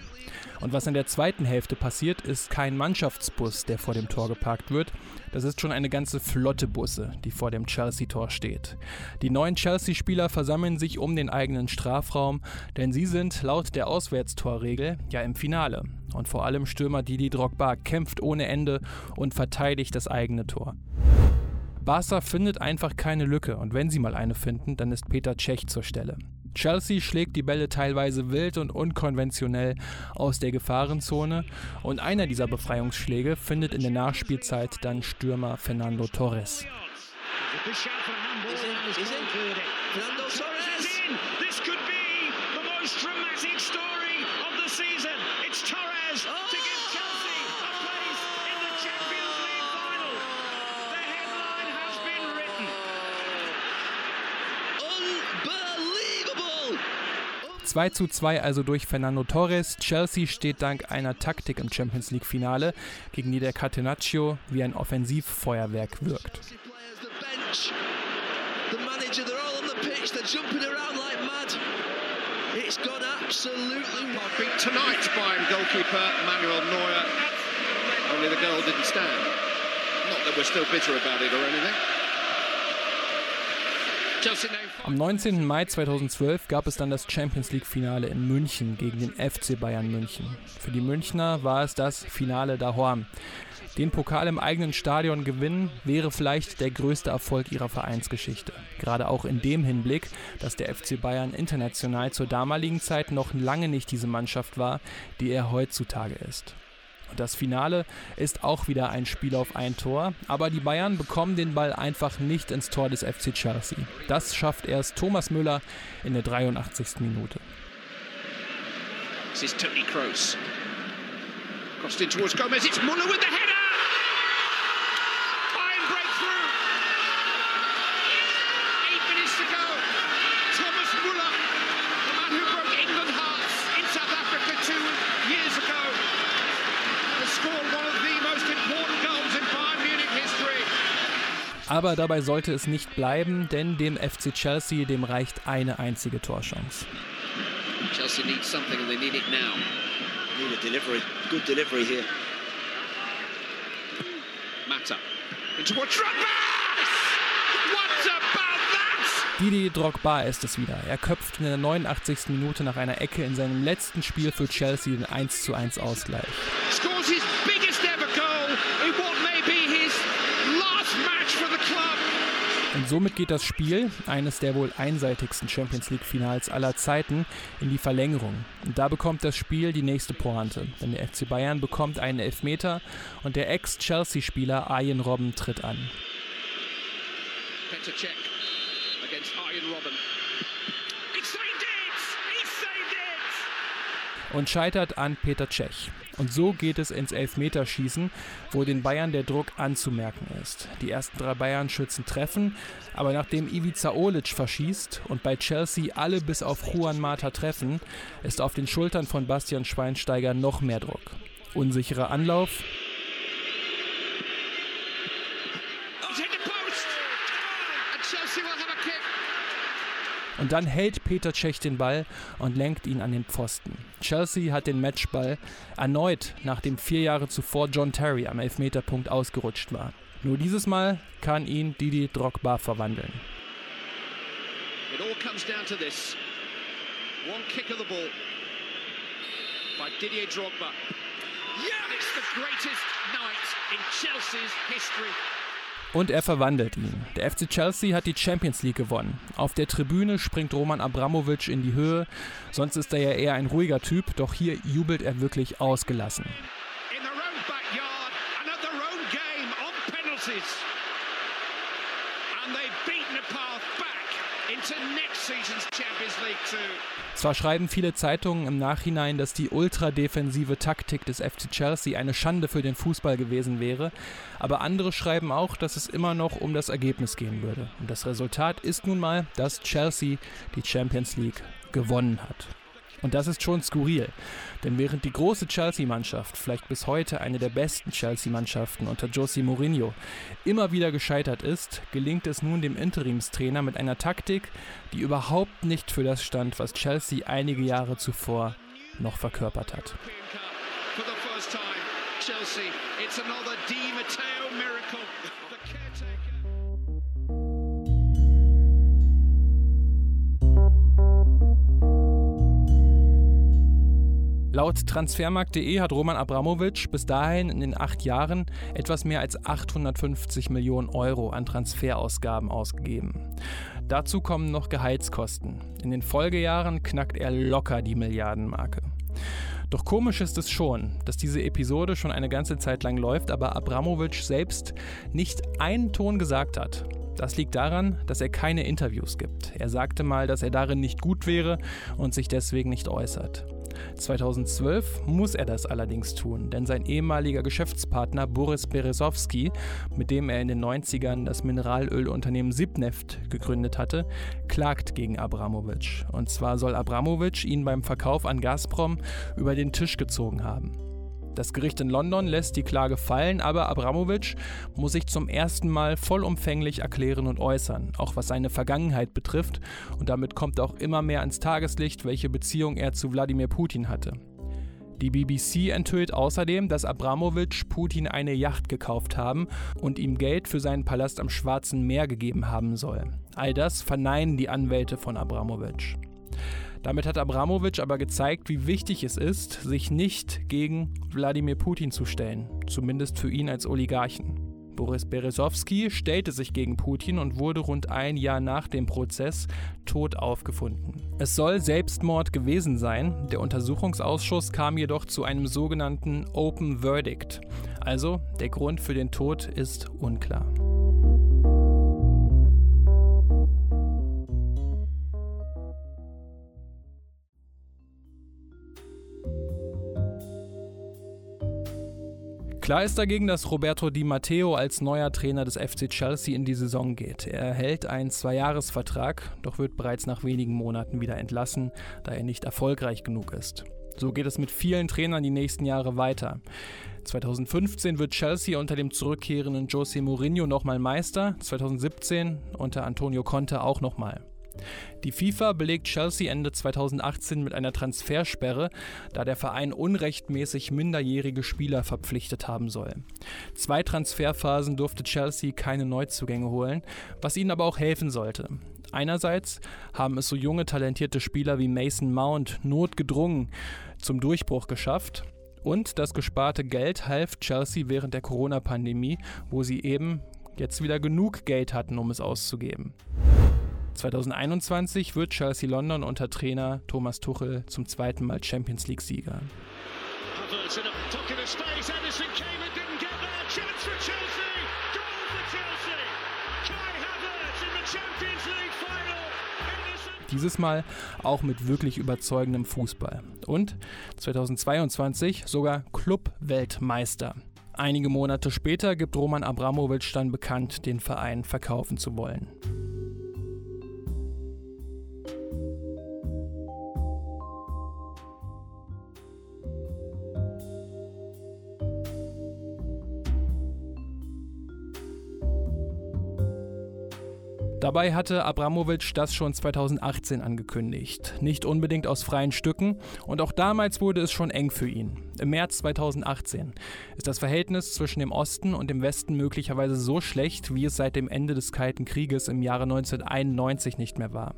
Und was in der zweiten Hälfte passiert, ist kein Mannschaftsbus, der vor dem Tor geparkt wird. Das ist schon eine ganze Flotte Busse, die vor dem Chelsea-Tor steht. Die neuen Chelsea-Spieler versammeln sich um den eigenen Strafraum, denn sie sind laut der Auswärtstorregel ja im Finale. Und vor allem Stürmer Didi Drogba kämpft ohne Ende und verteidigt das eigene Tor. Barca findet einfach keine Lücke und wenn sie mal eine finden, dann ist Peter Cech zur Stelle. Chelsea schlägt die Bälle teilweise wild und unkonventionell aus der Gefahrenzone und einer dieser Befreiungsschläge findet in der Nachspielzeit dann Stürmer Fernando Torres. Fernando Unbelievable! 2 zu 2 also durch Fernando Torres. Chelsea steht dank einer Taktik im Champions League Finale, gegen die der Catenaccio wie ein Offensivfeuerwerk wirkt. It's gone absolutely beat tonight by goalkeeper Manuel Neuer. Only the goal didn't stand. Not that we're still bitter about it or anything. Am 19. Mai 2012 gab es dann das Champions League-Finale in München gegen den FC Bayern München. Für die Münchner war es das Finale daheim. Den Pokal im eigenen Stadion gewinnen wäre vielleicht der größte Erfolg ihrer Vereinsgeschichte. Gerade auch in dem Hinblick, dass der FC Bayern international zur damaligen Zeit noch lange nicht diese Mannschaft war, die er heutzutage ist. Das Finale ist auch wieder ein Spiel auf ein Tor, aber die Bayern bekommen den Ball einfach nicht ins Tor des FC Chelsea. Das schafft erst Thomas Müller in der 83. Minute. This is Tony Kroos. Crossed in towards Gomez. It's Muller with the header. Aber dabei sollte es nicht bleiben, denn dem FC Chelsea, dem reicht eine einzige Torchance. Chelsea needs something and they need it now. Need a delivery, good delivery here. Mata into what What about that? Didier Drogba ist es wieder. Er köpft in der 89. Minute nach einer Ecke in seinem letzten Spiel für Chelsea den 1:1 Ausgleich. Scores his biggest ever goal in what may be his last match for the club. Und somit geht das Spiel, eines der wohl einseitigsten Champions League-Finals aller Zeiten, in die Verlängerung. Und da bekommt das Spiel die nächste Pointe. Denn der FC Bayern bekommt einen Elfmeter und der Ex-Chelsea-Spieler Arjen Robben tritt an. Petr Cech against Arjen Robben. He saved it! He saved it! und scheitert an Peter Cech. Und so geht es ins Elfmeterschießen, wo den Bayern der Druck anzumerken ist. Die ersten drei Bayern-Schützen treffen, aber nachdem Ivica Olic verschießt und bei Chelsea alle bis auf Juan Mata treffen, ist auf den Schultern von Bastian Schweinsteiger noch mehr Druck. Unsicherer Anlauf, He's hit the post! And Chelsea will have a kick. Und dann hält Peter Cech den Ball und lenkt ihn an den Pfosten. Chelsea hat den Matchball erneut, nachdem vier Jahre zuvor John Terry am Elfmeterpunkt ausgerutscht war. Nur dieses Mal kann ihn Didi Drogba verwandeln. It all comes down to this. One kick of the ball by Didier Drogba. Yeah, it's the greatest night in Chelsea's history. Und er verwandelt ihn. Der FC Chelsea hat die Champions League gewonnen. Auf der Tribüne springt Roman Abramovic in die Höhe. Sonst ist er ja eher ein ruhiger Typ, doch hier jubelt er wirklich ausgelassen. And they've beaten a path back into next season's Champions League too. Zwar schreiben viele Zeitungen im Nachhinein, dass die ultradefensive Taktik des FC Chelsea eine Schande für den Fußball gewesen wäre, aber andere schreiben auch, dass es immer noch um das Ergebnis gehen würde. Und das Resultat ist nun mal, dass Chelsea die Champions League gewonnen hat. Und das ist schon skurril, denn während die große Chelsea-Mannschaft, vielleicht bis heute eine der besten Chelsea-Mannschaften unter Jose Mourinho, immer wieder gescheitert ist, gelingt es nun dem Interimstrainer mit einer Taktik, die überhaupt nicht für das stand, was Chelsea einige Jahre zuvor noch verkörpert hat. Chelsea, it's another Di Matteo miracle. Laut Transfermarkt.de hat Roman Abramovic bis dahin in den acht Jahren etwas mehr als 850 Millionen Euro an Transferausgaben ausgegeben. Dazu kommen noch Gehaltskosten. In den Folgejahren knackt er locker die Milliardenmarke. Doch komisch ist es schon, dass diese Episode schon eine ganze Zeit lang läuft, aber Abramovic selbst nicht einen Ton gesagt hat. Das liegt daran, dass er keine Interviews gibt. Er sagte mal, dass er darin nicht gut wäre und sich deswegen nicht äußert. 2012 muss er das allerdings tun, denn sein ehemaliger Geschäftspartner Boris Berezowski, mit dem er in den 90ern das Mineralölunternehmen Sibneft gegründet hatte, klagt gegen Abramovic. Und zwar soll Abramovic ihn beim Verkauf an Gazprom über den Tisch gezogen haben. Das Gericht in London lässt die Klage fallen, aber Abramovic muss sich zum ersten Mal vollumfänglich erklären und äußern, auch was seine Vergangenheit betrifft. Und damit kommt auch immer mehr ans Tageslicht, welche Beziehung er zu Wladimir Putin hatte. Die BBC enthüllt außerdem, dass Abramovic Putin eine Yacht gekauft haben und ihm Geld für seinen Palast am Schwarzen Meer gegeben haben soll. All das verneinen die Anwälte von Abramovic. Damit hat Abramovic aber gezeigt, wie wichtig es ist, sich nicht gegen Wladimir Putin zu stellen, zumindest für ihn als Oligarchen. Boris Berezowski stellte sich gegen Putin und wurde rund ein Jahr nach dem Prozess tot aufgefunden. Es soll Selbstmord gewesen sein, der Untersuchungsausschuss kam jedoch zu einem sogenannten Open Verdict. Also der Grund für den Tod ist unklar. Klar ist dagegen, dass Roberto Di Matteo als neuer Trainer des FC Chelsea in die Saison geht. Er erhält einen Zweijahresvertrag, doch wird bereits nach wenigen Monaten wieder entlassen, da er nicht erfolgreich genug ist. So geht es mit vielen Trainern die nächsten Jahre weiter. 2015 wird Chelsea unter dem zurückkehrenden Jose Mourinho nochmal Meister, 2017 unter Antonio Conte auch nochmal. Die FIFA belegt Chelsea Ende 2018 mit einer Transfersperre, da der Verein unrechtmäßig minderjährige Spieler verpflichtet haben soll. Zwei Transferphasen durfte Chelsea keine Neuzugänge holen, was ihnen aber auch helfen sollte. Einerseits haben es so junge, talentierte Spieler wie Mason Mount notgedrungen zum Durchbruch geschafft. Und das gesparte Geld half Chelsea während der Corona-Pandemie, wo sie eben jetzt wieder genug Geld hatten, um es auszugeben. 2021 wird Chelsea London unter Trainer Thomas Tuchel zum zweiten Mal Champions League-Sieger. Dieses Mal auch mit wirklich überzeugendem Fußball. Und 2022 sogar Club-Weltmeister. Einige Monate später gibt Roman Abramowitsch dann bekannt, den Verein verkaufen zu wollen. Dabei hatte Abramowitsch das schon 2018 angekündigt. Nicht unbedingt aus freien Stücken und auch damals wurde es schon eng für ihn. Im März 2018 ist das Verhältnis zwischen dem Osten und dem Westen möglicherweise so schlecht, wie es seit dem Ende des Kalten Krieges im Jahre 1991 nicht mehr war.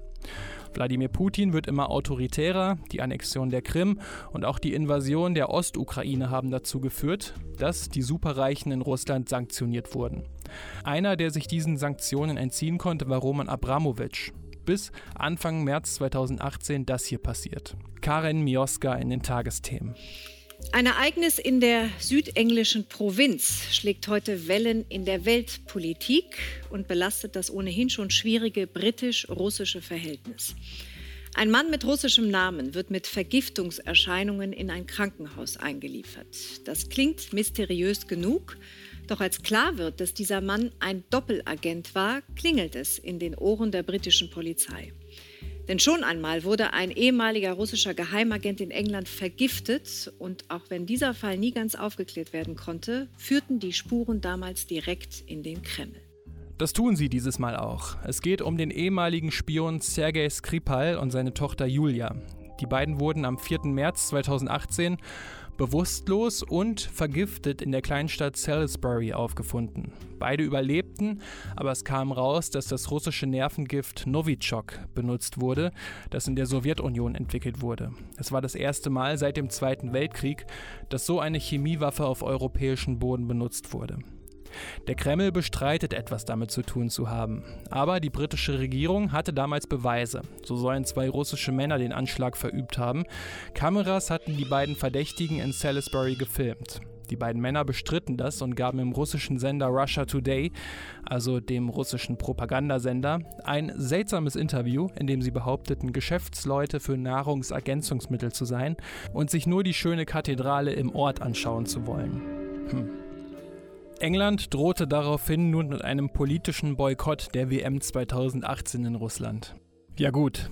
Wladimir Putin wird immer autoritärer, die Annexion der Krim und auch die Invasion der Ostukraine haben dazu geführt, dass die Superreichen in Russland sanktioniert wurden. Einer, der sich diesen Sanktionen entziehen konnte, war Roman Abramowitsch. Bis Anfang März 2018 das hier passiert. Karen Mioska in den Tagesthemen. Ein Ereignis in der südenglischen Provinz schlägt heute Wellen in der Weltpolitik und belastet das ohnehin schon schwierige britisch-russische Verhältnis. Ein Mann mit russischem Namen wird mit Vergiftungserscheinungen in ein Krankenhaus eingeliefert. Das klingt mysteriös genug, doch als klar wird, dass dieser Mann ein Doppelagent war, klingelt es in den Ohren der britischen Polizei. Denn schon einmal wurde ein ehemaliger russischer Geheimagent in England vergiftet und auch wenn dieser Fall nie ganz aufgeklärt werden konnte, führten die Spuren damals direkt in den Kreml. Das tun sie dieses Mal auch. Es geht um den ehemaligen Spion Sergei Skripal und seine Tochter Julia. Die beiden wurden am 4. März 2018 bewusstlos und vergiftet in der Kleinstadt Salisbury aufgefunden. Beide überlebten, aber es kam raus, dass das russische Nervengift Novichok benutzt wurde, das in der Sowjetunion entwickelt wurde. Es war das erste Mal seit dem Zweiten Weltkrieg, dass so eine Chemiewaffe auf europäischem Boden benutzt wurde. Der Kreml bestreitet etwas damit zu tun zu haben. Aber die britische Regierung hatte damals Beweise. So sollen zwei russische Männer den Anschlag verübt haben. Kameras hatten die beiden Verdächtigen in Salisbury gefilmt. Die beiden Männer bestritten das und gaben im russischen Sender Russia Today, also dem russischen Propagandasender, ein seltsames Interview, in dem sie behaupteten, Geschäftsleute für Nahrungsergänzungsmittel zu sein und sich nur die schöne Kathedrale im Ort anschauen zu wollen. Hm. England drohte daraufhin nun mit einem politischen Boykott der WM 2018 in Russland. Ja gut,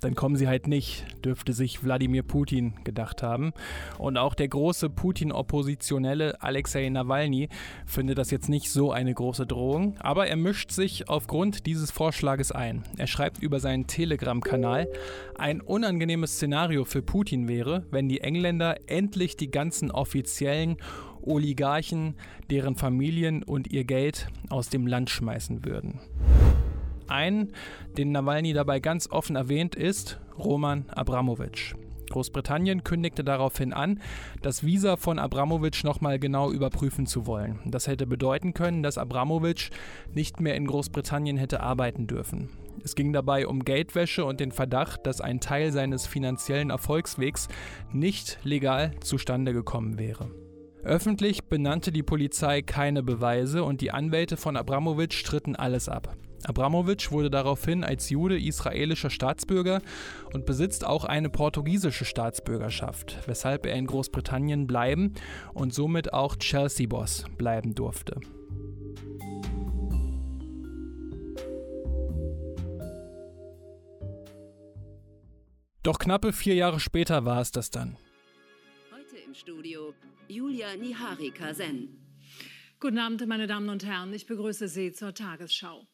dann kommen sie halt nicht, dürfte sich Wladimir Putin gedacht haben. Und auch der große Putin-Oppositionelle Alexei Nawalny findet das jetzt nicht so eine große Drohung, aber er mischt sich aufgrund dieses Vorschlages ein. Er schreibt über seinen Telegram-Kanal, ein unangenehmes Szenario für Putin wäre, wenn die Engländer endlich die ganzen offiziellen Oligarchen, deren Familien und ihr Geld aus dem Land schmeißen würden. Ein, den Nawalny dabei ganz offen erwähnt, ist Roman Abramowitsch. Großbritannien kündigte daraufhin an, das Visa von Abramowitsch nochmal genau überprüfen zu wollen. Das hätte bedeuten können, dass Abramowitsch nicht mehr in Großbritannien hätte arbeiten dürfen. Es ging dabei um Geldwäsche und den Verdacht, dass ein Teil seines finanziellen Erfolgswegs nicht legal zustande gekommen wäre. Öffentlich benannte die Polizei keine Beweise und die Anwälte von Abramowitsch stritten alles ab. Abramowitsch wurde daraufhin als Jude israelischer Staatsbürger und besitzt auch eine portugiesische Staatsbürgerschaft, weshalb er in Großbritannien bleiben und somit auch Chelsea-Boss bleiben durfte. Doch knappe vier Jahre später war es das dann. Heute im Studio Julia Nihari-Kasen. Guten Abend, meine Damen und Herren. Ich begrüße Sie zur Tagesschau.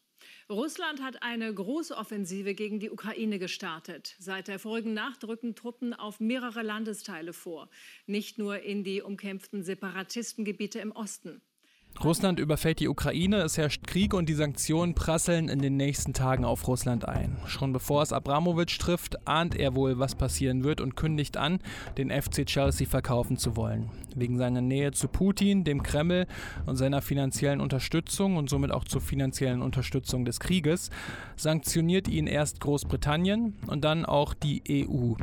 Russland hat eine große Offensive gegen die Ukraine gestartet. Seit der vorigen Nacht rücken Truppen auf mehrere Landesteile vor, nicht nur in die umkämpften Separatistengebiete im Osten. Russland überfällt die Ukraine, es herrscht Krieg und die Sanktionen prasseln in den nächsten Tagen auf Russland ein. Schon bevor es Abramowitsch trifft, ahnt er wohl, was passieren wird und kündigt an, den FC Chelsea verkaufen zu wollen. Wegen seiner Nähe zu Putin, dem Kreml und seiner finanziellen Unterstützung und somit auch zur finanziellen Unterstützung des Krieges sanktioniert ihn erst Großbritannien und dann auch die EU.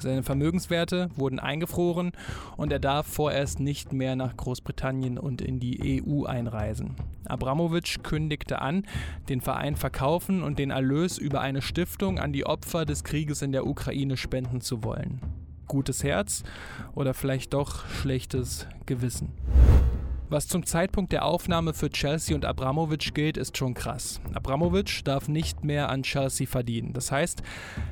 Seine Vermögenswerte wurden eingefroren und er darf vorerst nicht mehr nach Großbritannien und in die EU einreisen. Abramowitsch kündigte an, den Verein verkaufen und den Erlös über eine Stiftung an die Opfer des Krieges in der Ukraine spenden zu wollen. Gutes Herz oder vielleicht doch schlechtes Gewissen. Was zum Zeitpunkt der Aufnahme für Chelsea und Abramovic gilt, ist schon krass. Abramovic darf nicht mehr an Chelsea verdienen. Das heißt,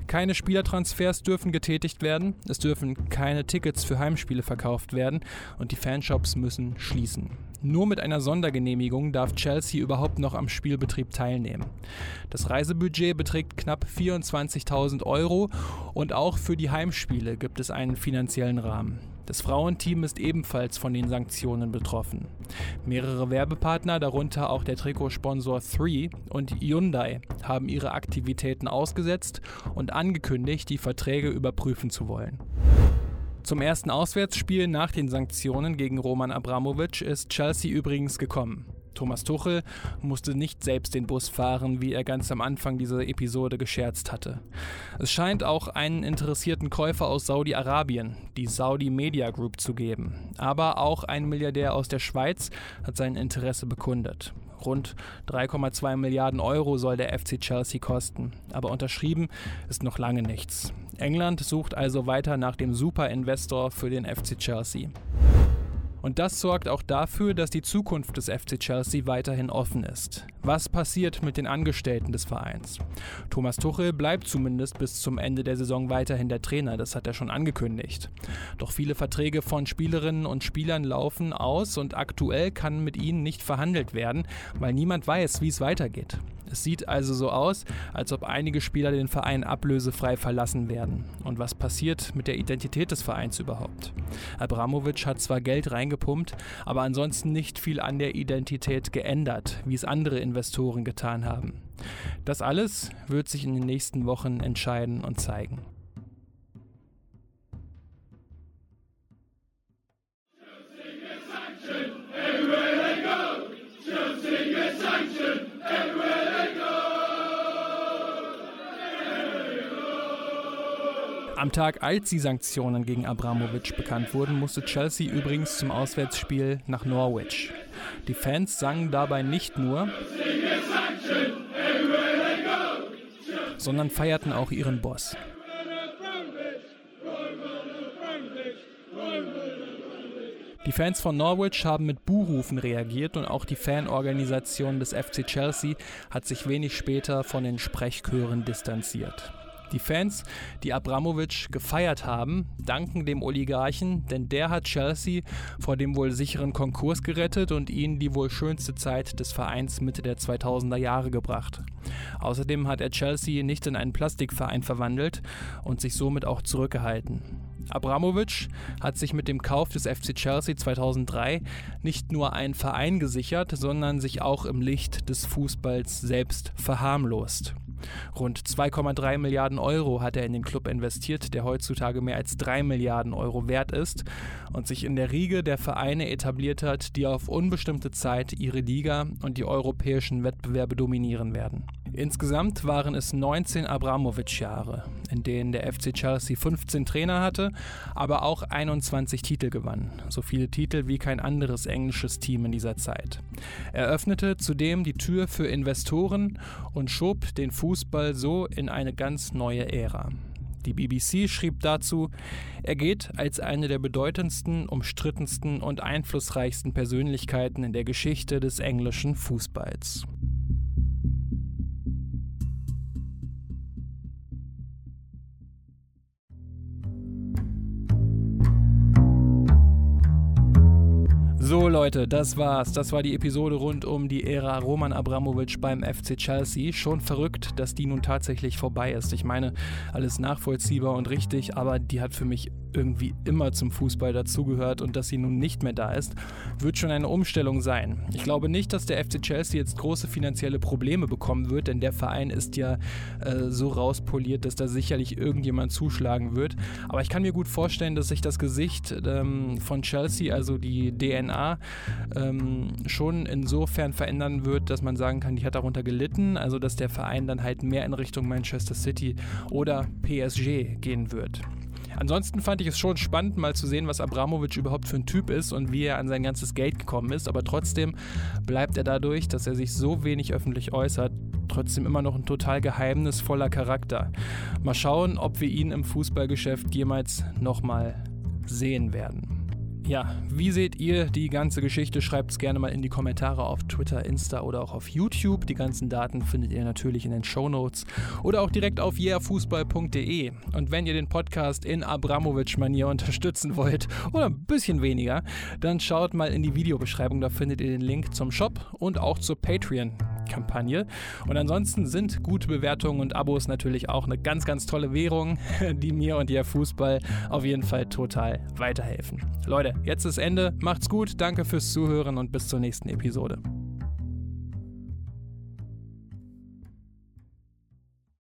keine Spielertransfers dürfen getätigt werden, es dürfen keine Tickets für Heimspiele verkauft werden und die Fanshops müssen schließen. Nur mit einer Sondergenehmigung darf Chelsea überhaupt noch am Spielbetrieb teilnehmen. Das Reisebudget beträgt knapp 24.000 Euro und auch für die Heimspiele gibt es einen finanziellen Rahmen. Das Frauenteam ist ebenfalls von den Sanktionen betroffen. Mehrere Werbepartner, darunter auch der Trikotsponsor 3 und Hyundai, haben ihre Aktivitäten ausgesetzt und angekündigt, die Verträge überprüfen zu wollen. Zum ersten Auswärtsspiel nach den Sanktionen gegen Roman Abramovic ist Chelsea übrigens gekommen. Thomas Tuchel musste nicht selbst den Bus fahren, wie er ganz am Anfang dieser Episode gescherzt hatte. Es scheint auch einen interessierten Käufer aus Saudi-Arabien, die Saudi Media Group, zu geben. Aber auch ein Milliardär aus der Schweiz hat sein Interesse bekundet. Rund 3,2 Milliarden Euro soll der FC Chelsea kosten. Aber unterschrieben ist noch lange nichts. England sucht also weiter nach dem Superinvestor für den FC Chelsea. Und das sorgt auch dafür, dass die Zukunft des FC Chelsea weiterhin offen ist. Was passiert mit den Angestellten des Vereins? Thomas Tuchel bleibt zumindest bis zum Ende der Saison weiterhin der Trainer, das hat er schon angekündigt. Doch viele Verträge von Spielerinnen und Spielern laufen aus und aktuell kann mit ihnen nicht verhandelt werden, weil niemand weiß, wie es weitergeht. Es sieht also so aus, als ob einige Spieler den Verein ablösefrei verlassen werden. Und was passiert mit der Identität des Vereins überhaupt? Abramovic hat zwar Geld reingepumpt, aber ansonsten nicht viel an der Identität geändert, wie es andere Investoren getan haben. Das alles wird sich in den nächsten Wochen entscheiden und zeigen. Am Tag, als die Sanktionen gegen Abramovic bekannt wurden, musste Chelsea übrigens zum Auswärtsspiel nach Norwich. Die Fans sangen dabei nicht nur, sondern feierten auch ihren Boss. Die Fans von Norwich haben mit Buhrufen reagiert und auch die Fanorganisation des FC Chelsea hat sich wenig später von den Sprechchören distanziert. Die Fans, die Abramovic gefeiert haben, danken dem Oligarchen, denn der hat Chelsea vor dem wohl sicheren Konkurs gerettet und ihnen die wohl schönste Zeit des Vereins Mitte der 2000er Jahre gebracht. Außerdem hat er Chelsea nicht in einen Plastikverein verwandelt und sich somit auch zurückgehalten. Abramovic hat sich mit dem Kauf des FC Chelsea 2003 nicht nur einen Verein gesichert, sondern sich auch im Licht des Fußballs selbst verharmlost. Rund 2,3 Milliarden Euro hat er in den Club investiert, der heutzutage mehr als 3 Milliarden Euro wert ist und sich in der Riege der Vereine etabliert hat, die auf unbestimmte Zeit ihre Liga und die europäischen Wettbewerbe dominieren werden. Insgesamt waren es 19 Abramovic-Jahre, in denen der FC Chelsea 15 Trainer hatte, aber auch 21 Titel gewann. So viele Titel wie kein anderes englisches Team in dieser Zeit. Er öffnete zudem die Tür für Investoren und schob den Fußball so in eine ganz neue Ära. Die BBC schrieb dazu, er geht als eine der bedeutendsten, umstrittensten und einflussreichsten Persönlichkeiten in der Geschichte des englischen Fußballs. So, Leute, das war's. Das war die Episode rund um die Ära Roman Abramovic beim FC Chelsea. Schon verrückt, dass die nun tatsächlich vorbei ist. Ich meine, alles nachvollziehbar und richtig, aber die hat für mich irgendwie immer zum Fußball dazugehört und dass sie nun nicht mehr da ist, wird schon eine Umstellung sein. Ich glaube nicht, dass der FC Chelsea jetzt große finanzielle Probleme bekommen wird, denn der Verein ist ja äh, so rauspoliert, dass da sicherlich irgendjemand zuschlagen wird. Aber ich kann mir gut vorstellen, dass sich das Gesicht ähm, von Chelsea, also die DNA, ähm, schon insofern verändern wird, dass man sagen kann, die hat darunter gelitten, also dass der Verein dann halt mehr in Richtung Manchester City oder PSG gehen wird. Ansonsten fand ich es schon spannend, mal zu sehen, was Abramovic überhaupt für ein Typ ist und wie er an sein ganzes Geld gekommen ist. Aber trotzdem bleibt er dadurch, dass er sich so wenig öffentlich äußert, trotzdem immer noch ein total geheimnisvoller Charakter. Mal schauen, ob wir ihn im Fußballgeschäft jemals nochmal sehen werden. Ja, wie seht ihr die ganze Geschichte? Schreibt es gerne mal in die Kommentare auf Twitter, Insta oder auch auf YouTube. Die ganzen Daten findet ihr natürlich in den Show Notes oder auch direkt auf yeahfußball.de. Und wenn ihr den Podcast in Abramovic-Manier unterstützen wollt oder ein bisschen weniger, dann schaut mal in die Videobeschreibung. Da findet ihr den Link zum Shop und auch zur Patreon. Kampagne. Und ansonsten sind gute Bewertungen und Abos natürlich auch eine ganz, ganz tolle Währung, [laughs] die mir und ihr Fußball auf jeden Fall total weiterhelfen. Leute, jetzt ist Ende. Macht's gut, danke fürs Zuhören und bis zur nächsten Episode.